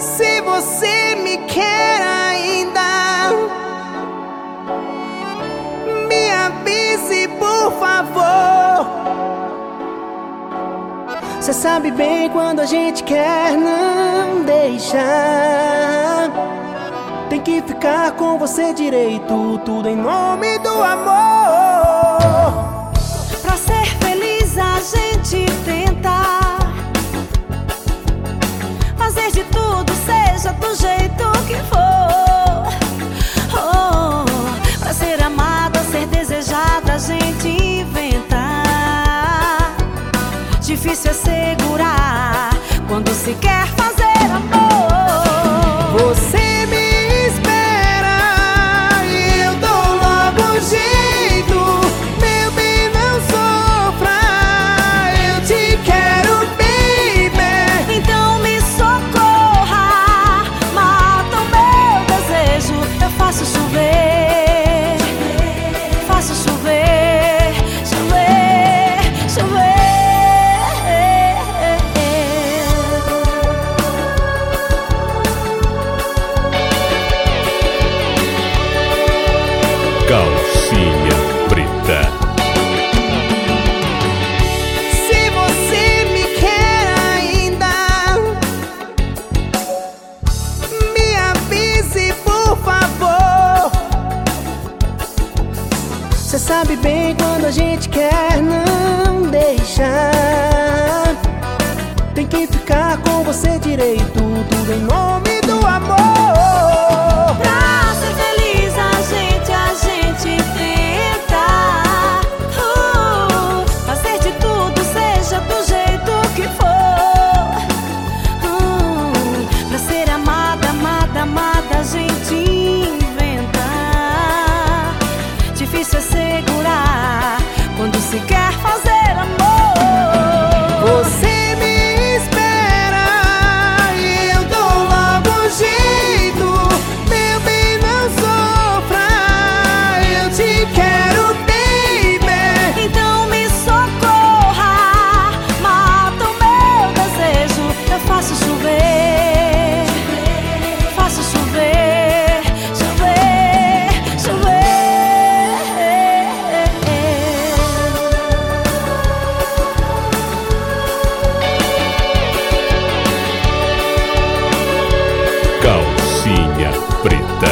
Se você me quer ainda, me avise por favor. Você sabe bem quando a gente quer não deixar. Tem que ficar com você direito, tudo em nome do amor. Pra ser feliz a gente tenta Difícil é segurar quando se quer fazer amor. Você sabe bem quando a gente quer não deixar. Tem que ficar com você direito, tudo em nome do amor. quer fazer. Preta.